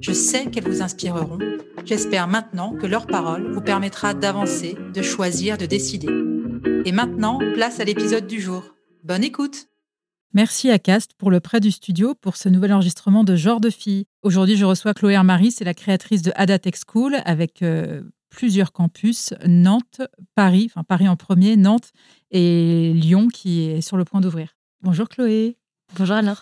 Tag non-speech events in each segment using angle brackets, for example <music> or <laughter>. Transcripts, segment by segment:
Je sais qu'elles vous inspireront. J'espère maintenant que leur parole vous permettra d'avancer, de choisir, de décider. Et maintenant, place à l'épisode du jour. Bonne écoute Merci à Cast pour le prêt du studio pour ce nouvel enregistrement de Genre de fille. Aujourd'hui, je reçois Chloé Armaris, c'est la créatrice de Ada Tech School avec euh, plusieurs campus, Nantes, Paris, enfin Paris en premier, Nantes et Lyon qui est sur le point d'ouvrir. Bonjour Chloé. Bonjour alors.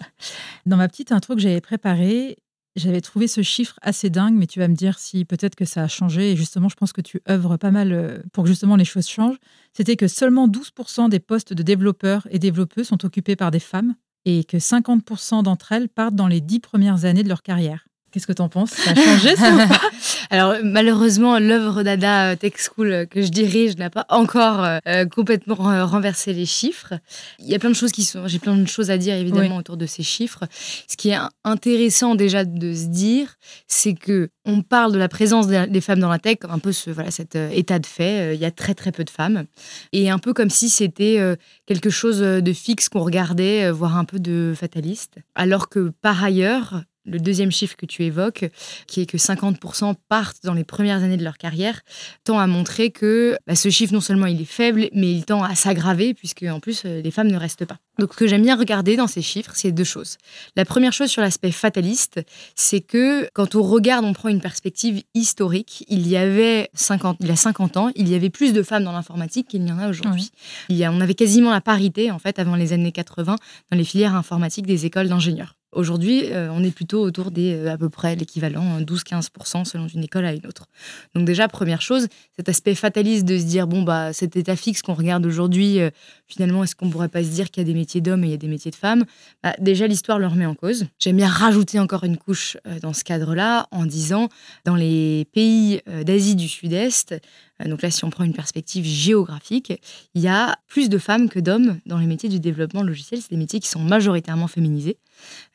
Dans ma petite intro que j'avais préparée, j'avais trouvé ce chiffre assez dingue, mais tu vas me dire si peut-être que ça a changé. Et justement, je pense que tu œuvres pas mal euh, pour que justement les choses changent. C'était que seulement 12% des postes de développeurs et développeuses sont occupés par des femmes et que 50% d'entre elles partent dans les 10 premières années de leur carrière. Qu'est-ce que tu en penses? Ça a changé ça ou pas? <laughs> Alors malheureusement, l'œuvre d'Ada Tech School que je dirige n'a pas encore euh, complètement renversé les chiffres. Il y a plein de choses qui sont, j'ai plein de choses à dire évidemment autour de ces chiffres. Ce qui est intéressant déjà de se dire, c'est que on parle de la présence des femmes dans la tech comme un peu ce voilà cet euh, état de fait. Il y a très très peu de femmes et un peu comme si c'était euh, quelque chose de fixe qu'on regardait, voire un peu de fataliste. Alors que par ailleurs, le deuxième chiffre que tu évoques, qui est que 50% partent dans les premières années de leur carrière, tend à montrer que bah, ce chiffre, non seulement il est faible, mais il tend à s'aggraver, puisque en plus, euh, les femmes ne restent pas. Donc, ce que j'aime bien regarder dans ces chiffres, c'est deux choses. La première chose sur l'aspect fataliste, c'est que quand on regarde, on prend une perspective historique, il y avait 50, il y a 50 ans, il y avait plus de femmes dans l'informatique qu'il n'y en a aujourd'hui. Il y on avait quasiment la parité, en fait, avant les années 80, dans les filières informatiques des écoles d'ingénieurs. Aujourd'hui, euh, on est plutôt autour des euh, à peu près l'équivalent 12-15% hein, selon une école à une autre. Donc déjà, première chose, cet aspect fataliste de se dire, bon, bah, cet état fixe qu'on regarde aujourd'hui, euh, finalement, est-ce qu'on pourrait pas se dire qu'il y a des métiers d'hommes et il y a des métiers de femmes? Bah, Déjà, l'histoire le remet en cause. J'aime bien rajouter encore une couche dans ce cadre-là en disant, dans les pays d'Asie du Sud-Est, donc là, si on prend une perspective géographique, il y a plus de femmes que d'hommes dans les métiers du développement logiciel. C'est des métiers qui sont majoritairement féminisés.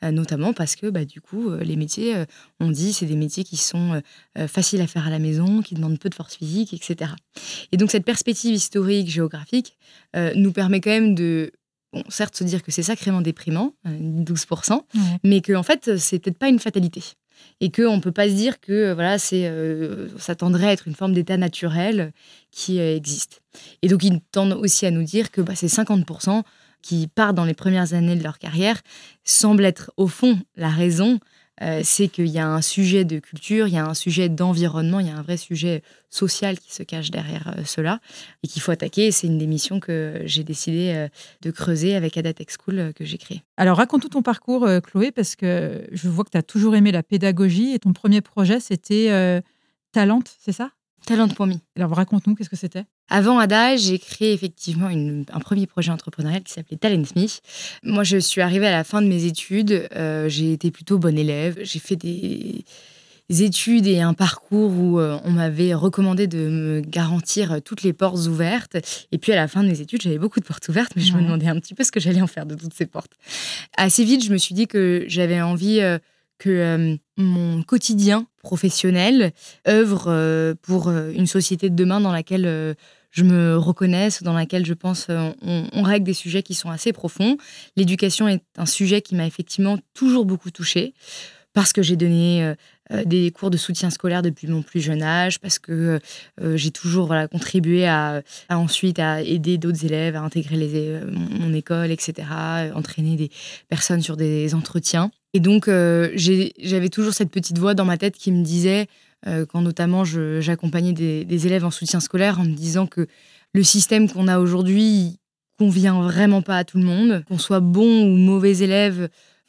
Euh, notamment parce que bah, du coup, euh, les métiers, euh, on dit, c'est des métiers qui sont faciles à faire à la maison, qui demandent peu de force physique, etc. Et donc cette perspective historique, géographique, nous permet quand même de bon, certes se dire que c'est sacrément déprimant, 12%, mais que en fait, c'est peut-être pas une fatalité. Et qu'on ne peut pas se dire que voilà, c'est, ça tendrait à être une forme d'état naturel qui existe. Et donc, ils tendent aussi à nous dire que bah, c'est 50% qui partent dans les premières années de leur carrière semble être au fond la raison. Euh, c'est qu'il y a un sujet de culture, il y a un sujet d'environnement, il y a un vrai sujet social qui se cache derrière euh, cela et qu'il faut attaquer. C'est une des missions que j'ai décidé euh, de creuser avec Adatech School que j'ai créé. Alors raconte tout ton parcours, Chloé, parce que je vois que tu as toujours aimé la pédagogie et ton premier projet, c'était Talente, c'est ça? Talent pour me. Alors raconte-nous, qu'est-ce que c'était? Avant Ada, j'ai créé effectivement un premier projet entrepreneurial qui s'appelait Talent Me. Moi, je suis arrivée à la fin de mes études. Euh, j'ai été plutôt bonne élève. J'ai fait des études et un parcours où euh, on m'avait recommandé de me garantir toutes les portes ouvertes. Et puis à la fin de mes études, j'avais beaucoup de portes ouvertes, mais je me demandais un petit peu ce que j'allais en faire de toutes ces portes. Assez vite, je me suis dit que j'avais envie euh, que mon quotidien professionnel œuvre euh, pour euh, une société de demain dans laquelle je me reconnaisse, dans laquelle je pense on, règle des sujets qui sont assez profonds. L'éducation est un sujet qui m'a effectivement toujours beaucoup touchée parce que j'ai donné des cours de soutien scolaire depuis mon plus jeune âge, parce que j'ai toujours contribué à, ensuite à aider d'autres élèves à intégrer mon, école, etc., entraîner des personnes sur des entretiens. Et donc, j'avais toujours cette petite voix dans ma tête qui me disait, quand notamment j'accompagnais des, élèves en soutien scolaire, en me disant que le système qu'on a aujourd'hui convient vraiment pas à tout le monde, qu'on soit bon ou mauvais élève,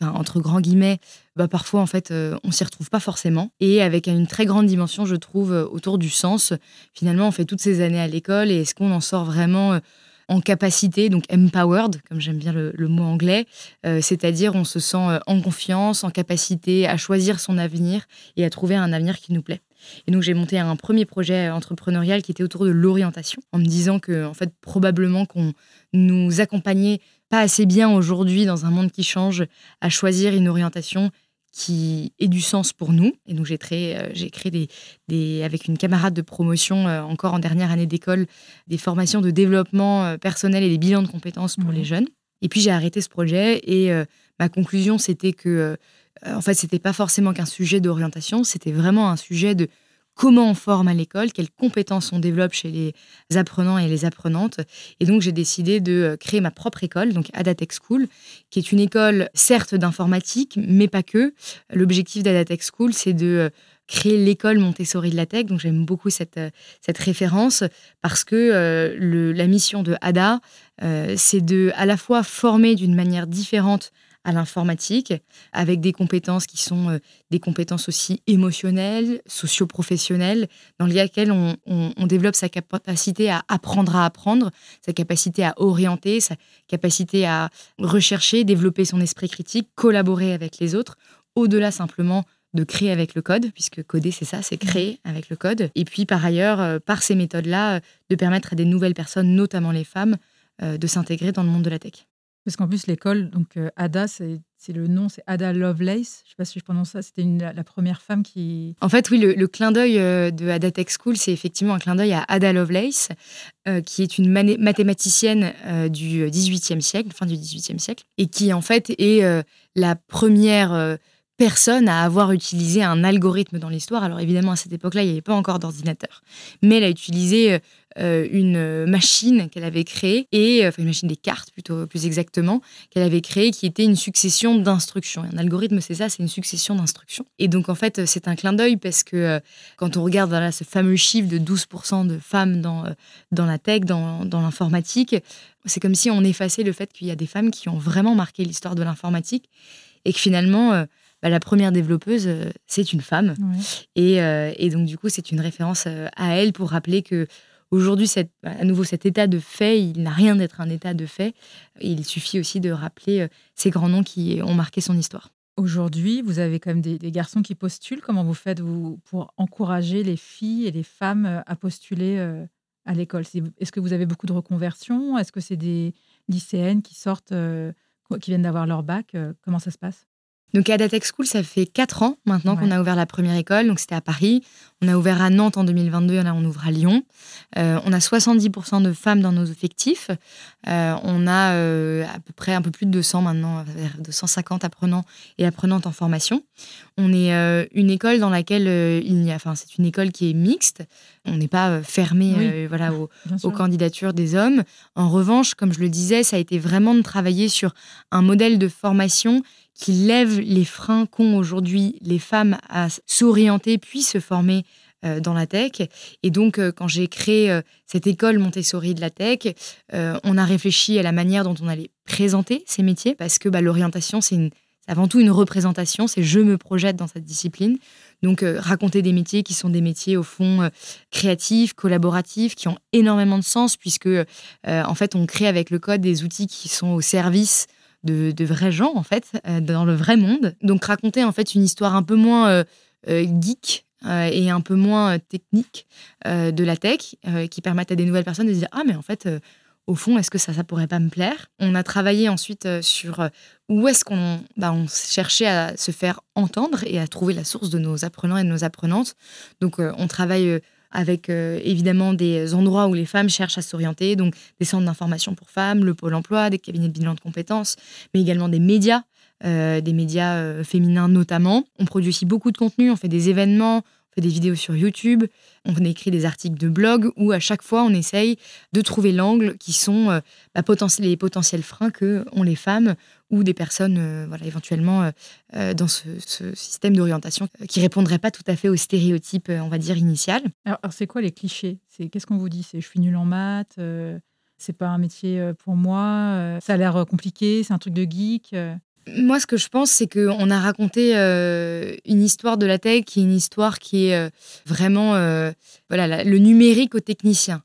entre grands guillemets, bah parfois en fait euh, on s'y retrouve pas forcément. Et avec une très grande dimension, je trouve, euh, autour du sens. Finalement, on fait toutes ces années à l'école et est-ce qu'on en sort vraiment euh, en capacité, donc empowered, comme j'aime bien le, mot anglais, c'est-à-dire on se sent en confiance, en capacité à choisir son avenir et à trouver un avenir qui nous plaît. Et donc j'ai monté un premier projet entrepreneurial qui était autour de l'orientation, en me disant que en fait probablement qu'on nous accompagnait pas assez bien aujourd'hui dans un monde qui change à choisir une orientation qui ait du sens pour nous. Et donc j'ai créé, euh, j'ai créé des, des, avec une camarade de promotion euh, encore en dernière année d'école des formations de développement euh, personnel et des bilans de compétences pour les jeunes. Et puis j'ai arrêté ce projet et ma conclusion c'était que en fait c'était pas forcément qu'un sujet d'orientation, c'était vraiment un sujet de comment on forme à l'école, quelles compétences on développe chez les apprenants et les apprenantes. Et donc, j'ai décidé de euh, créer ma propre école, donc Adatech School, qui est une école, certes, d'informatique, mais pas que. L'objectif d'Adatech School, c'est de euh, créer l'école Montessori de la tech. Donc, j'aime beaucoup cette, euh, cette référence parce que la mission de ADA, c'est de à la fois former d'une manière différente à l'informatique, avec des compétences qui sont euh, des compétences aussi émotionnelles, socio-professionnelles, dans lesquelles on, on, développe sa capacité à apprendre à apprendre, sa capacité à orienter, sa capacité à rechercher, développer son esprit critique, collaborer avec les autres, au-delà simplement de créer avec le code, puisque coder, c'est ça, c'est créer avec le code. Et puis, par ailleurs, euh, par ces méthodes-là, euh, de permettre à des nouvelles personnes, notamment les femmes, de s'intégrer dans le monde de la tech. Parce qu'en plus, l'école, donc euh, Ada, c'est le nom, c'est Ada Lovelace. Je ne sais pas si je prononce ça. C'était la première femme qui. En fait, oui, le, clin d'œil euh, de Ada Tech School, c'est effectivement un clin d'œil à Ada Lovelace, euh, qui est une mathématicienne du XVIIIe siècle, fin du XVIIIe siècle, et qui en fait est la première personne à avoir utilisé un algorithme dans l'histoire. Alors évidemment, à cette époque-là, il n'y avait pas encore d'ordinateur. Mais elle a utilisé une machine qu'elle avait créée, et, euh, enfin une machine des cartes plutôt plus exactement, qu'elle avait créée, qui était une succession d'instructions. Un algorithme, c'est ça, c'est une succession d'instructions. Et donc en fait, c'est un clin d'œil parce que euh, quand on regarde voilà, ce fameux chiffre de 12% de femmes dans, dans la tech, dans, dans l'informatique, c'est comme si on effaçait le fait qu'il y a des femmes qui ont vraiment marqué l'histoire de l'informatique et que finalement... Bah, la première développeuse, c'est une femme. Et, et, donc, du coup, c'est une référence à elle pour rappeler que Aujourd'hui, à nouveau, cet état de fait, il n'a rien d'être un état de fait. Il suffit aussi de rappeler euh, ces grands noms qui ont marqué son histoire. Aujourd'hui, vous avez quand même des, garçons qui postulent. Comment vous faites vous, pour encourager les filles et les femmes euh, à postuler euh, à l'école? Est-ce que vous avez beaucoup de reconversions? Est-ce que c'est des lycéennes qui sortent, qui viennent d'avoir leur bac Comment ça se passe? Donc à Tech School, ça fait 4 ans maintenant qu'on a ouvert la première école. Donc c'était à Paris. On a ouvert à Nantes en 2022, là on ouvre à Lyon. Euh, on a 70% de femmes dans nos effectifs. Euh, on a euh, à peu près un peu plus de 200 maintenant, 250 apprenants et apprenantes en formation. On est une école dans laquelle il y a, enfin c'est une école qui est mixte. On n'est pas fermé voilà, <laughs> aux candidatures des hommes. En revanche, comme je le disais, ça a été vraiment de travailler sur un modèle de formation qui lève les freins qu'ont aujourd'hui les femmes à s'orienter puis se former euh, dans la tech. Et donc, euh, quand j'ai créé euh, cette école Montessori de la tech, on a réfléchi à la manière dont on allait présenter ces métiers, parce que bah, l'orientation, c'est avant tout une représentation, c'est je me projette dans cette discipline. Donc, raconter des métiers qui sont des métiers, au fond, créatifs, collaboratifs, qui ont énormément de sens, puisque, en fait, on crée avec le code des outils qui sont au service de, vrais gens, en fait, euh, dans le vrai monde. Donc raconter, en fait, une histoire un peu moins euh, euh, geek et un peu moins technique de la tech, qui permettent à des nouvelles personnes de se dire Ah, mais en fait, au fond, est-ce que ça, ça pourrait pas me plaire? On a travaillé ensuite sur où est-ce qu'on bah, cherchait à se faire entendre et à trouver la source de nos apprenants et de nos apprenantes. Donc, on travaille avec euh, évidemment des endroits où les femmes cherchent à s'orienter, donc des centres d'information pour femmes, le pôle emploi, des cabinets de bilan de compétences, mais également des médias, euh, des médias euh, féminins notamment. On produit aussi beaucoup de contenu, on fait des événements, on fait des vidéos sur YouTube, on écrit des articles de blog où à chaque fois on essaye de trouver l'angle qui sont bah, les potentiels freins que ont les femmes ou des personnes voilà, éventuellement dans ce, système d'orientation qui répondrait pas tout à fait au stéréotype, on va dire, initial. Alors, c'est quoi les clichés? C'est Qu'est-ce qu'on vous dit? C'est je suis nul en maths c'est pas un métier pour moi, ça a l'air compliqué, c'est un truc de geek. Moi, ce que je pense, c'est qu'on a raconté une histoire de la tech qui est une histoire qui est vraiment voilà, le numérique au technicien.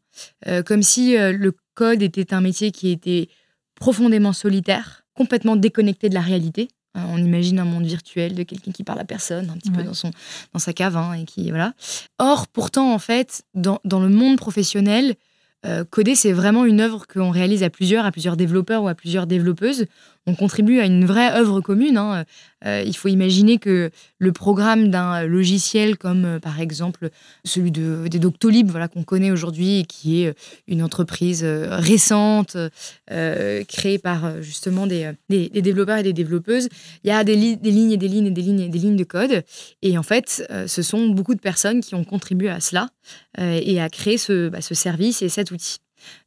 comme si le code était un métier qui était profondément solitaire, complètement déconnecté de la réalité. Hein, on imagine un monde virtuel de quelqu'un qui parle à personne, un petit peu dans, son, dans sa cave, hein, et qui voilà. Or, pourtant, en fait, dans, dans le monde professionnel, euh, coder, c'est vraiment une œuvre qu'on réalise à plusieurs, à plusieurs développeurs ou à plusieurs développeuses. On contribue à une vraie œuvre commune. Hein. Euh, il faut imaginer que le programme d'un logiciel comme euh, par exemple celui de, des Doctolib, voilà, qu'on connaît aujourd'hui et qui est une entreprise récente créée par justement des, des, développeurs et des développeuses, il y a des, lignes et des lignes et des lignes et des lignes de code. Et en fait, ce sont beaucoup de personnes qui ont contribué à cela et à créer ce, bah, ce service et cette outil.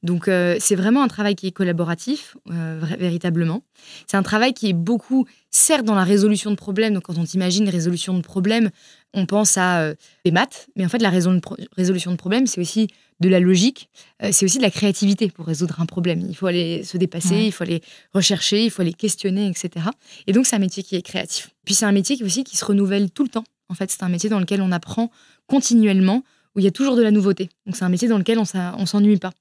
Donc euh, c'est vraiment un travail qui est collaboratif, euh, véritablement. C'est un travail qui est beaucoup, certes, dans la résolution de problèmes. Donc quand on imagine résolution de problèmes, on pense à euh, des maths, mais en fait la résolution de problèmes, c'est aussi de la logique, c'est aussi de la créativité pour résoudre un problème. Il faut aller se dépasser, il faut aller rechercher, il faut aller questionner, etc. Et donc c'est un métier qui est créatif. Puis c'est un métier qui aussi qui se renouvelle tout le temps. En fait, c'est un métier dans lequel on apprend continuellement où il y a toujours de la nouveauté. Donc c'est un métier dans lequel on ne s'ennuie pas.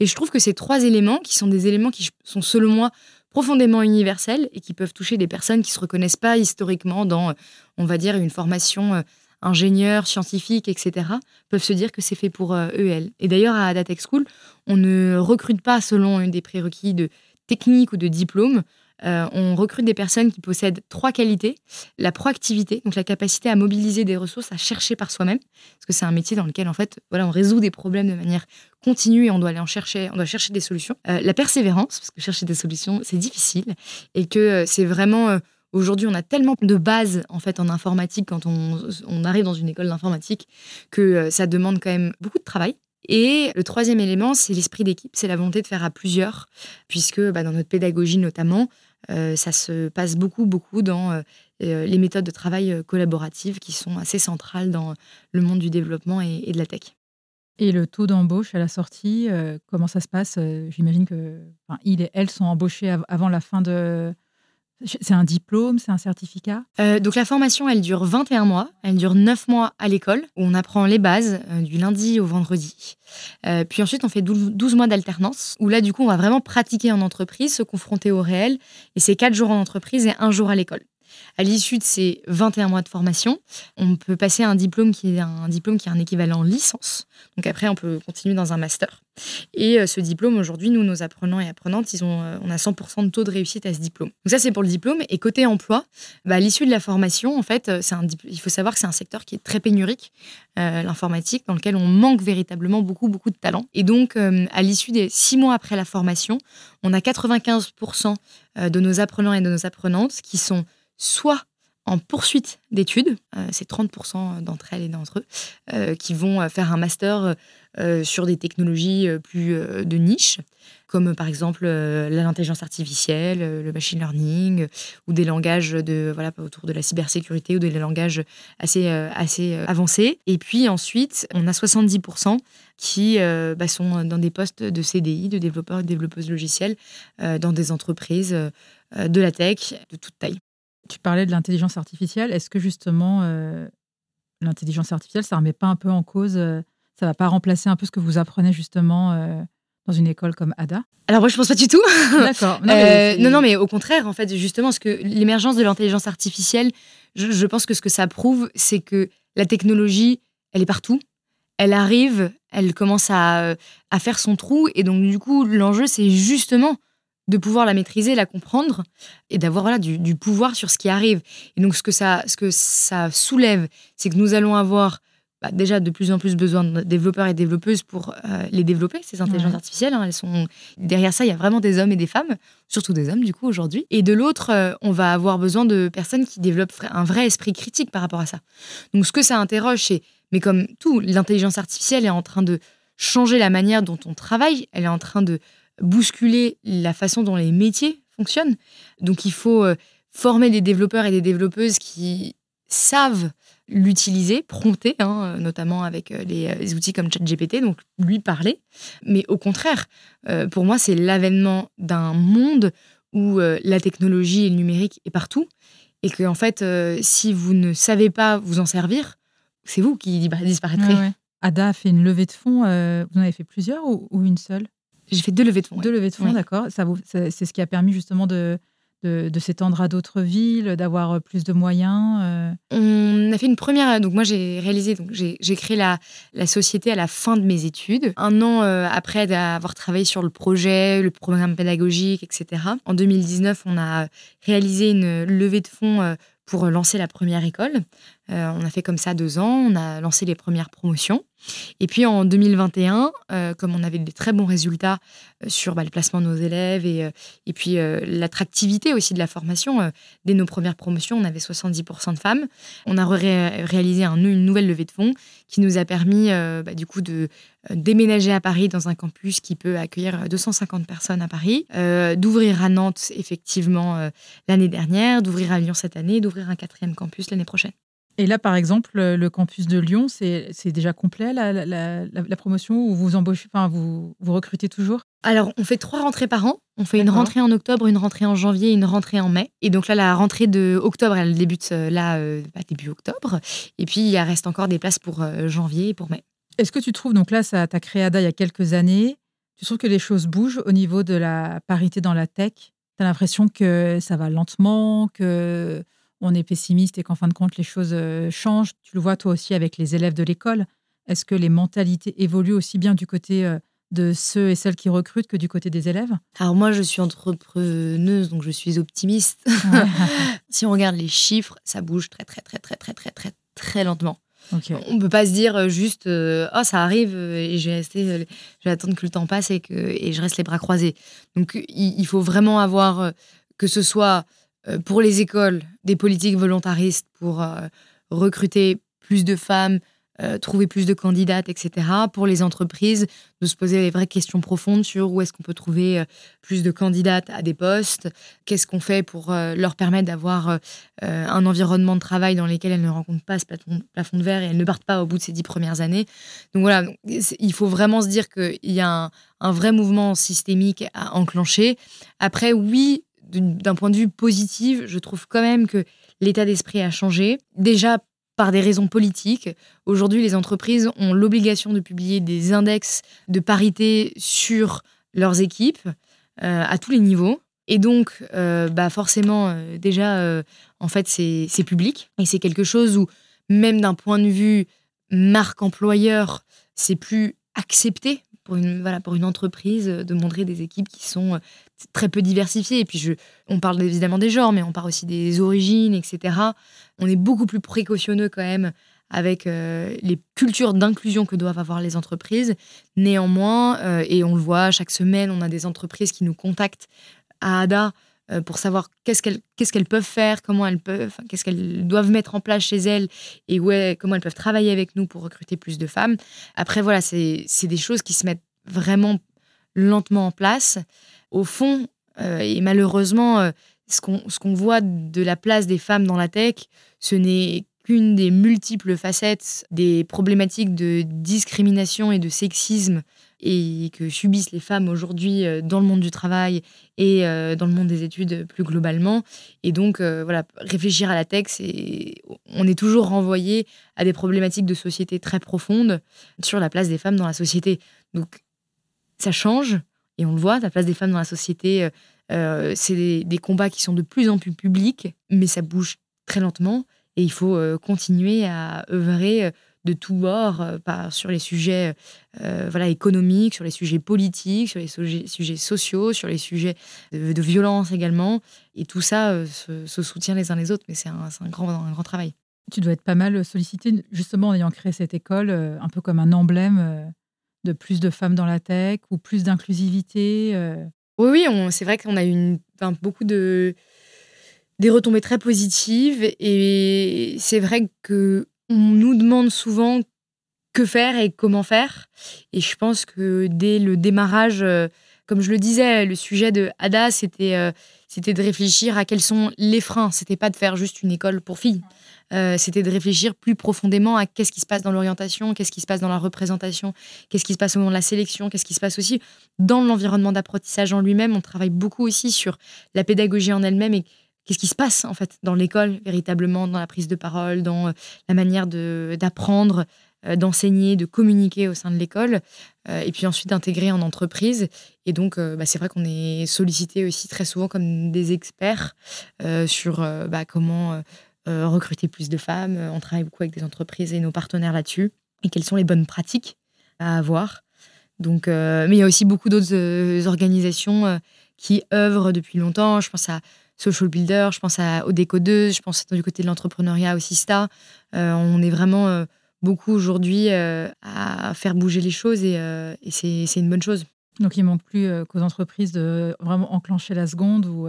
Et je trouve que ces trois éléments, qui sont des éléments qui sont selon moi profondément universels et qui peuvent toucher des personnes qui ne se reconnaissent pas historiquement dans, on va dire, une formation euh, ingénieur, scientifique, etc., peuvent se dire que c'est fait pour et elles. Et d'ailleurs, à Tech School, on ne recrute pas selon des prérequis de technique ou de diplôme. Euh, on recrute des personnes qui possèdent trois qualités. La proactivité, donc la capacité à mobiliser des ressources, à chercher par soi-même, parce que c'est un métier dans lequel en fait, voilà, on résout des problèmes de manière continue et on doit aller en chercher, on doit chercher des solutions. Euh, la persévérance, parce que chercher des solutions, c'est difficile et que euh, c'est vraiment Aujourd'hui, on a tellement de bases en fait en informatique quand on arrive dans une école d'informatique que ça demande quand même beaucoup de travail. Et le troisième élément, c'est l'esprit d'équipe, c'est la volonté de faire à plusieurs, puisque bah, dans notre pédagogie notamment, ça se passe beaucoup, beaucoup dans euh, euh, les méthodes de travail collaboratives qui sont assez centrales dans le monde du développement et, de la tech. Et le taux d'embauche à la sortie, comment ça se passe? J'imagine que et elles sont embauchés avant la fin de, c'est un diplôme, c'est un certificat? Euh, Donc la formation, elle dure 21 mois. Elle dure 9 mois à l'école, où on apprend les bases euh, du lundi au vendredi. Euh, puis ensuite, on fait 12, mois d'alternance, où là, du coup, on va vraiment pratiquer en entreprise, se confronter au réel. Et c'est 4 jours en entreprise et 1 jour à l'école. À l'issue de ces 21 mois de formation, on peut passer à un diplôme qui est un diplôme qui est un équivalent licence. Donc après, on peut continuer dans un master. Et euh, ce diplôme, aujourd'hui, nous, nos apprenants et apprenantes, ils ont, euh, on a 100% de taux de réussite à ce diplôme. Donc ça, c'est pour le diplôme. Et côté emploi, bah, à l'issue de la formation, en fait, euh, il faut savoir que c'est un secteur qui est très pénurique, l'informatique, dans lequel on manque véritablement beaucoup, beaucoup de talents. Et donc, à l'issue des six mois après la formation, on a 95% de nos apprenants et de nos apprenantes qui sont soit en poursuite d'études, euh, c'est 30% d'entre elles et d'entre eux, euh, qui vont euh, faire un master sur des technologies plus de niche, comme par exemple l'intelligence artificielle, le machine learning, ou des langages de, voilà, autour de la cybersécurité ou des langages assez, avancés. Et puis ensuite, on a 70% qui bah, sont dans des postes de CDI, de développeurs et développeuses logicielles, dans des entreprises de la tech de toute taille. Tu parlais de l'intelligence artificielle. Est-ce que justement, euh, l'intelligence artificielle, ça ne remet pas un peu en cause, euh, ça ne va pas remplacer un peu ce que vous apprenez justement euh, dans une école comme ADA? Alors moi, je ne pense pas du tout. D'accord. <laughs> Non, non, mais au contraire, en fait, justement, ce que l'émergence de l'intelligence artificielle, je, pense que ce que ça prouve, c'est que la technologie, elle est partout. Elle arrive, elle commence à, à faire son trou. Et donc, du coup, l'enjeu, c'est justement de pouvoir la maîtriser, la comprendre et d'avoir voilà, du, pouvoir sur ce qui arrive. Et donc, ce que ça, ce que ça soulève, c'est que nous allons avoir bah, déjà de plus en plus besoin de développeurs et développeuses pour euh, les développer, ces intelligences artificielles. Hein. elles sont... Derrière ça, il y a vraiment des hommes et des femmes, surtout des hommes, du coup, aujourd'hui. Et de l'autre, euh, on va avoir besoin de personnes qui développent un vrai esprit critique par rapport à ça. Donc, ce que ça interroge, c'est, mais comme tout, l'intelligence artificielle est en train de changer la manière dont on travaille, elle est en train de bousculer la façon dont les métiers fonctionne. Donc il faut former des développeurs et des développeuses qui savent l'utiliser, prompter, hein, notamment avec les, outils comme ChatGPT, donc lui parler. Mais au contraire, pour moi, c'est l'avènement d'un monde où la technologie et le numérique est partout et que en fait, si vous ne savez pas vous en servir, c'est vous qui disparaîtrez. Ada a fait une levée de fonds. vous en avez fait plusieurs ou, une seule? J'ai fait deux levées de fonds. Deux levées de fonds, d'accord. Ça, c'est ce qui a permis justement de, de, s'étendre à d'autres villes, d'avoir euh, plus de moyens euh? On a fait une première. Donc moi j'ai réalisé, donc j'ai créé la, la, société à la fin de mes études, un an euh, après avoir travaillé sur le projet, le programme pédagogique, etc. En 2019, on a réalisé une levée de fonds pour lancer la première école. Euh, on a fait comme ça deux ans, on a lancé les premières promotions. Et puis en 2021, euh, comme on avait des très bons résultats euh, sur bah, le placement de nos élèves et, et puis l'attractivité aussi de la formation, dès nos premières promotions, on avait 70% de femmes. On a réalisé un, une nouvelle levée de fonds qui nous a permis bah, du coup de déménager à Paris dans un campus qui peut accueillir 250 personnes à Paris, d'ouvrir à Nantes effectivement l'année dernière, d'ouvrir à Lyon cette année, d'ouvrir un quatrième campus l'année prochaine. Et là, par exemple, le campus de Lyon, c'est déjà complet, la, promotion, ou vous embauchez, enfin, vous, vous recrutez toujours? Alors, on fait trois rentrées par an. On fait une rentrée en octobre, une rentrée en janvier, une rentrée en mai. Et donc là, la rentrée de octobre, elle débute euh, là, euh, bah, début octobre. Et puis, il reste encore des places pour euh, janvier et pour mai. Est-ce que tu trouves, donc là, tu as créé ADA il y a quelques années, tu trouves que les choses bougent au niveau de la parité dans la tech? Tu as l'impression que ça va lentement, que on est pessimiste et qu'en fin de compte, les choses euh, changent. Tu le vois toi aussi avec les élèves de l'école. Est-ce que les mentalités évoluent aussi bien du côté euh, de ceux et celles qui recrutent que du côté des élèves? Alors moi, je suis entrepreneuse, donc je suis optimiste. <laughs> si on regarde les chiffres, ça bouge très très très très très très très très lentement. On ne peut pas se dire euh, juste oh ça arrive et je vais rester, je vais attendre que le temps passe et que et je reste les bras croisés. Donc il faut vraiment avoir que ce soit pour les écoles, des politiques volontaristes pour euh, recruter plus de femmes, euh, trouver plus de candidates, etc. Pour les entreprises, de se poser les vraies questions profondes sur où est-ce qu'on peut trouver plus de candidates à des postes, qu'est-ce qu'on fait pour leur permettre d'avoir un environnement de travail dans lequel elles ne rencontrent pas ce plafond, de verre et elles ne partent pas au bout de ces dix premières années. Donc voilà, il faut vraiment se dire qu'il y a un vrai mouvement systémique à enclencher. Après, oui, d'un point de vue positif, je trouve quand même que l'état d'esprit a changé. Déjà par des raisons politiques. Aujourd'hui, les entreprises ont l'obligation de publier des index de parité sur leurs équipes euh, à tous les niveaux. Et donc, euh, bah forcément, euh, déjà, en fait, c'est public. Et c'est quelque chose où, même d'un point de vue marque employeur, c'est plus accepté pour une, voilà, pour une entreprise de montrer des équipes qui sont très peu diversifié. Et puis, je, on parle évidemment des genres, mais on parle aussi des origines, etc. On est beaucoup plus précautionneux quand même avec euh, les cultures d'inclusion que doivent avoir les entreprises. Néanmoins, euh, et on le voit chaque semaine, on a des entreprises qui nous contactent à ADA euh, pour savoir qu'est-ce qu'elles qu'est-ce qu'elles peuvent faire, comment elles peuvent, qu'est-ce qu'elles doivent mettre en place chez elles et ouais, comment elles peuvent travailler avec nous pour recruter plus de femmes. Après, voilà, c'est des choses qui se mettent vraiment lentement en place au fond, euh, et malheureusement, euh, ce qu'on voit de la place des femmes dans la tech, ce n'est qu'une des multiples facettes des problématiques de discrimination et de sexisme et que subissent les femmes aujourd'hui euh, dans le monde du travail et dans le monde des études plus globalement. Et donc, voilà, réfléchir à la tech, on est toujours renvoyé à des problématiques de société très profondes sur la place des femmes dans la société. Donc, ça change, et on le voit, la place des femmes dans la société, euh, euh, c'est des, combats qui sont de plus en plus publics, mais ça bouge très lentement. Et il faut euh, continuer à œuvrer de tous bords sur les sujets voilà, économiques, sur les sujets politiques, sur les sujets, sociaux, sur les sujets de, violence également. Et tout ça se, soutient les uns les autres, mais c'est un, grand, un grand travail. Tu dois être pas mal sollicité, justement en ayant créé cette école, un peu comme un emblème de plus de femmes dans la tech ou plus d'inclusivité euh? Oui, oui c'est vrai qu'on a eu beaucoup de des retombées très positives et c'est vrai que on nous demande souvent que faire et comment faire. Et je pense que dès le démarrage, euh, Comme je le disais, le sujet de Ada, c'était c'était de réfléchir à quels sont les freins. C'était pas de faire juste une école pour filles. Euh, c'était de réfléchir plus profondément à qu'est-ce qui se passe dans l'orientation, qu'est-ce qui se passe dans la représentation, qu'est-ce qui se passe au moment de la sélection, qu'est-ce qui se passe aussi dans l'environnement d'apprentissage en lui-même. On travaille beaucoup aussi sur la pédagogie en elle-même et qu'est-ce qui se passe en fait dans l'école véritablement, dans la prise de parole, dans euh, la manière d'apprendre, euh, d'enseigner, de communiquer au sein de l'école, et puis ensuite d'intégrer en entreprise. Et donc, bah, c'est vrai qu'on est sollicité aussi très souvent comme des experts sur bah, comment euh, recruter plus de femmes. On travaille beaucoup avec des entreprises et nos partenaires là-dessus. Et quelles sont les bonnes pratiques à avoir. Donc, euh, mais il y a aussi beaucoup d'autres euh, organisations qui œuvrent depuis longtemps. Je pense à Social Builder, je pense aux décodeuses, je pense du côté de l'entrepreneuriat aussi STA. on est vraiment beaucoup aujourd'hui à faire bouger les choses et, et c'est une bonne chose. Donc il manque plus qu'aux entreprises de vraiment enclencher la seconde ou,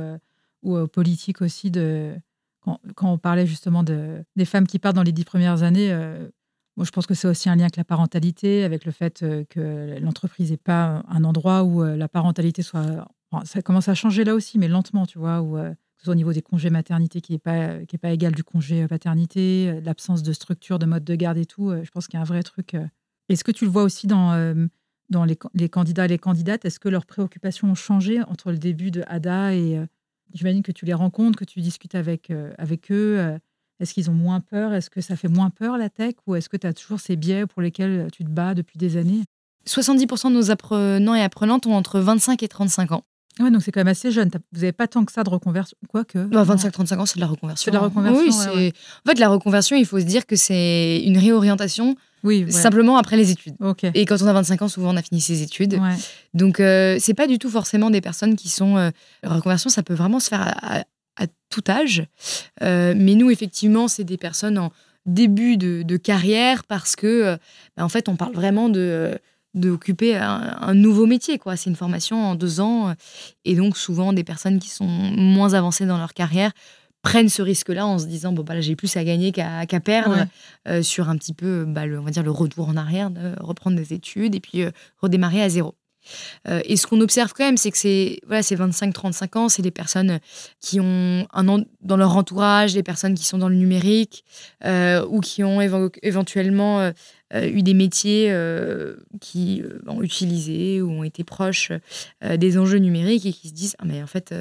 aux politiques aussi de, quand, on parlait justement de, des femmes qui partent dans les dix premières années, euh, moi, je pense que c'est aussi un lien avec la parentalité, avec le fait euh, que l'entreprise n'est pas un endroit où euh, la parentalité soit. Ça commence à changer là aussi, mais lentement, tu vois, soit au niveau des congés maternité qui n'est est pas égal du congé paternité, l'absence de structure, de mode de garde et tout. je pense qu'il y a un vrai truc. Est-ce que tu le vois aussi dans, les, candidats et les candidates? Est-ce que leurs préoccupations ont changé entre le début de ADA et J'imagine que tu les rencontres, que tu discutes avec, euh, eux. Euh, est-ce qu'ils ont moins peur? Est-ce que ça fait moins peur la tech Ou est-ce que tu as toujours ces biais pour lesquels tu te bats depuis des années? 70% de nos apprenants et apprenantes ont entre 25 et 35 ans. Ouais, donc c'est quand même assez jeune. Vous n'avez pas tant que ça de reconversion, quoique. Bah, 25-35 ans, c'est de la reconversion. C'est de la reconversion. Oui, c'est. En fait, la reconversion, il faut se dire que c'est une réorientation. Oui, simplement après les études. Et quand on a 25 ans, souvent on a fini ses études. Donc euh, c'est pas du tout forcément des personnes qui sont. Euh, la reconversion, ça peut vraiment se faire à, tout âge. Euh, mais nous, effectivement, c'est des personnes en début de, carrière parce que, bah, en fait, on parle vraiment de d'occuper un, nouveau métier. quoi. C'est une formation en deux ans. Et donc, souvent, des personnes qui sont moins avancées dans leur carrière prennent ce risque-là en se disant bon bah là j'ai plus à gagner qu'à perdre euh, sur un petit peu bah, le, on va dire le retour en arrière de reprendre des études et puis euh, redémarrer à zéro euh, et ce qu'on observe quand même, c'est que c'est voilà, 25-35 ans, c'est des personnes qui ont un an dans leur entourage, des personnes qui sont dans le numérique ou qui ont éventuellement eu des métiers qui ont utilisé ou ont été proches des enjeux numériques et qui se disent ah mais en fait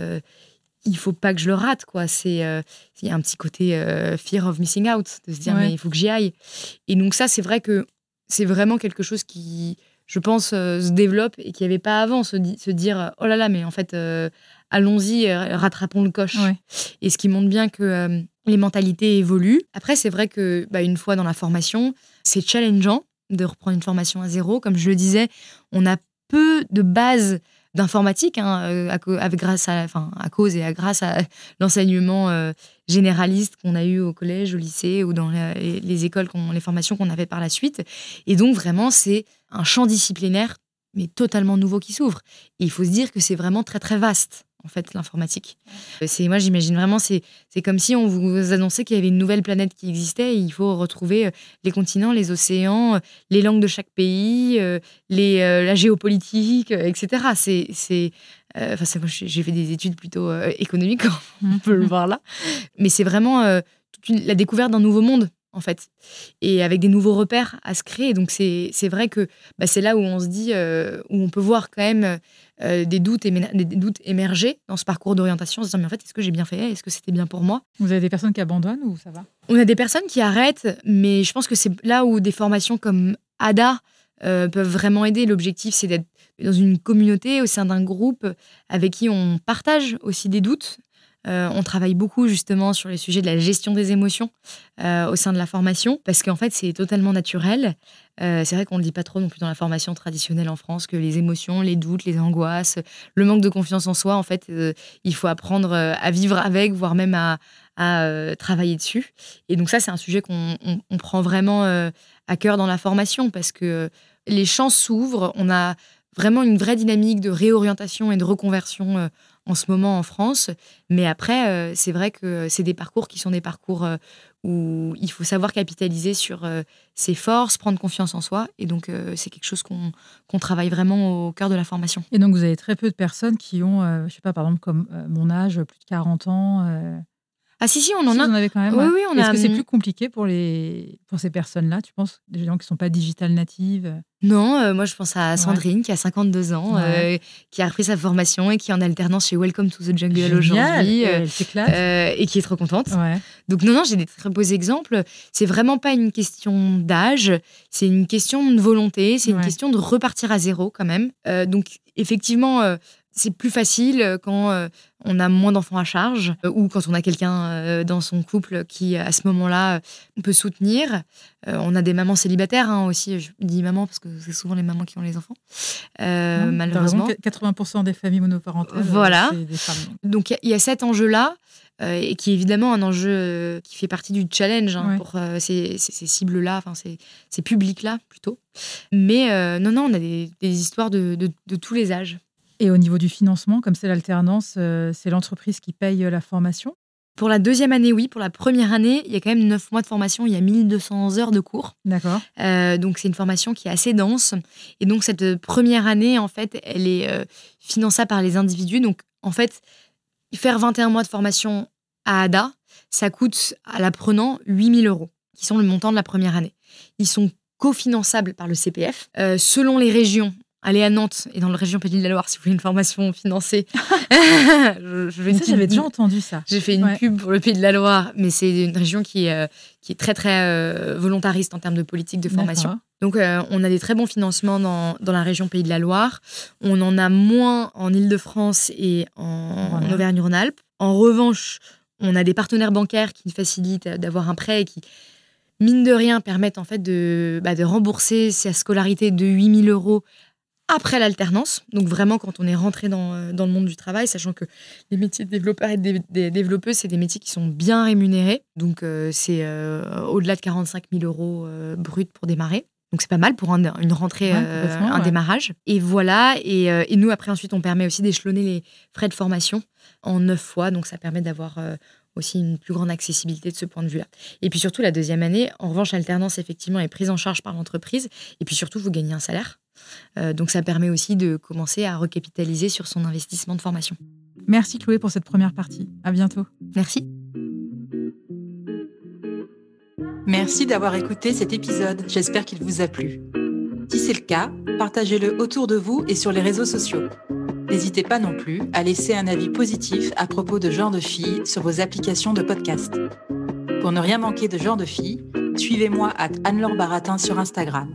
il faut pas que je le rate quoi c'est il y a un petit côté fear of missing out de se dire mais il faut que j'y aille et donc ça c'est vrai que c'est vraiment quelque chose qui je pense, euh, se développe et qu'il n'y avait pas avant, se, se, dire oh là là, mais en fait, euh, allons-y, euh, rattrapons le coche. Et ce qui montre bien que les mentalités évoluent. Après, c'est vrai que bah, une fois dans la formation, c'est challengeant de reprendre une formation à zéro. Comme je le disais, on a peu de bases d'informatique, hein, à, grâce à, enfin, à cause et à grâce à l'enseignement généraliste qu'on a eu au collège, au lycée ou dans les écoles, les formations qu'on avait par la suite. Et donc, vraiment, c'est un champ disciplinaire, mais totalement nouveau qui s'ouvre. Et il faut se dire que c'est vraiment très, très vaste en fait l'informatique. C'est moi j'imagine vraiment c'est comme si on vous annonçait qu'il y avait une nouvelle planète qui existait et il faut retrouver euh, les continents, les océans, euh, les langues de chaque pays, euh, la géopolitique, etc. C'est j'ai fait des études plutôt économiques, <laughs> on peut le voir là, mais c'est vraiment la découverte d'un nouveau monde en fait, et avec des nouveaux repères à se créer. Donc c'est vrai que bah, c'est là où on se dit, euh, où on peut voir quand même euh, des, doutes des doutes émerger dans ce parcours d'orientation, se dire mais en fait est-ce que j'ai bien fait, est-ce que c'était bien pour moi? Vous avez des personnes qui abandonnent ou ça va? On a des personnes qui arrêtent, mais je pense que c'est là où des formations comme ADA euh, peuvent vraiment aider. L'objectif c'est d'être dans une communauté, au sein d'un groupe avec qui on partage aussi des doutes, euh, on travaille beaucoup justement sur les sujets de la gestion des émotions euh, au sein de la formation, parce qu'en fait, c'est totalement naturel. Euh, c'est vrai qu'on ne le dit pas trop non plus dans la formation traditionnelle en France, que les émotions, les doutes, les angoisses, le manque de confiance en soi, en fait, il faut apprendre à vivre avec, voire même à, travailler dessus. Et donc ça, c'est un sujet qu'on prend vraiment à cœur dans la formation, parce que les champs s'ouvrent, on a vraiment une vraie dynamique de réorientation et de reconversion en ce moment en France. Mais après, euh, c'est vrai que c'est des parcours qui sont des parcours euh, où il faut savoir capitaliser sur euh, ses forces, prendre confiance en soi. Et donc, euh, c'est quelque chose qu'on travaille vraiment au cœur de la formation. Et donc, vous avez très peu de personnes qui ont, je sais pas, par exemple, comme mon âge, plus de 40 ans ah si, si, on en a. Vous en avez quand même. Oui, oui, on Est-ce que c'est plus compliqué pour, les... pour ces personnes-là, tu penses Des gens qui ne sont pas digital natives Non, euh, moi je pense à Sandrine qui a 52 ans, euh, qui a repris sa formation et qui est en alternance chez Welcome to the Jungle aujourd'hui. Euh, euh, et qui est trop contente. Donc non, non, j'ai des très beaux exemples. C'est vraiment pas une question d'âge, c'est une question de volonté, c'est une question de repartir à zéro quand même. donc effectivement, c'est plus facile euh, quand euh, on a moins d'enfants à charge euh, ou quand on a quelqu'un dans son couple qui, à ce moment-là, peut soutenir. on a des mamans célibataires hein, aussi. Je dis maman parce que c'est souvent les mamans qui ont les enfants, malheureusement. 80% des familles monoparentales, voilà. c'est des femmes. Donc il y, a cet enjeu-là. et qui est évidemment un enjeu qui fait partie du challenge hein, pour ces, cibles-là, enfin ces, publics-là plutôt. Mais non, non, on a des, histoires de tous les âges. Et au niveau du financement, comme c'est l'alternance, euh, c'est l'entreprise qui paye euh, la formation Pour la deuxième année, oui. Pour la première année, il y a quand même 9 mois de formation, il y a 1200 heures de cours. D'accord. Euh, donc c'est une formation qui est assez dense. Et donc cette première année, en fait, elle est finançable par les individus. Donc en fait, faire 21 mois de formation à ADA, ça coûte à l'apprenant 8000 euros, qui sont le montant de la première année. Ils sont cofinançables par le CPF. selon les régions, Allez à Nantes et dans la région Pays de la Loire si vous voulez une formation financée. <laughs> je, j'avais déjà entendu ça. J'ai fait une pub pour le Pays de la Loire, mais c'est une région qui est, euh, qui est très très euh, volontariste en termes de politique de formation. Donc euh, on a des très bons financements dans, dans, la région Pays de la Loire. On en a moins en Île-de-France et en, en Auvergne-Rhône-Alpes. En revanche, on a des partenaires bancaires qui facilitent d'avoir un prêt et qui mine de rien, permettent en fait de, bah, de rembourser sa scolarité de 8000 euros après l'alternance, donc vraiment quand on est rentré dans, euh, dans, le monde du travail, sachant que les métiers de développeur et de développeuses, c'est des métiers qui sont bien rémunérés, donc euh, c'est euh, au-delà de 45 000 euros brut pour démarrer. Donc c'est pas mal pour une rentrée, un démarrage. Et voilà, et, et, nous après ensuite on permet aussi d'échelonner les frais de formation en neuf fois, donc ça permet d'avoir aussi une plus grande accessibilité de ce point de vue-là. Et puis surtout la deuxième année, en revanche, l'alternance effectivement est prise en charge par l'entreprise, et puis surtout vous gagnez un salaire. Euh, donc ça permet aussi de commencer à recapitaliser sur son investissement de formation. Merci Chloé pour cette première partie. À bientôt. Merci. Merci d'avoir écouté cet épisode. J'espère qu'il vous a plu. Si c'est le cas, partagez-le autour de vous et sur les réseaux sociaux. N'hésitez pas non plus à laisser un avis positif à propos de Genre de Filles sur vos applications de podcast. Pour ne rien manquer de Genre de Filles, suivez-moi à Anne-Laure Baratin sur Instagram.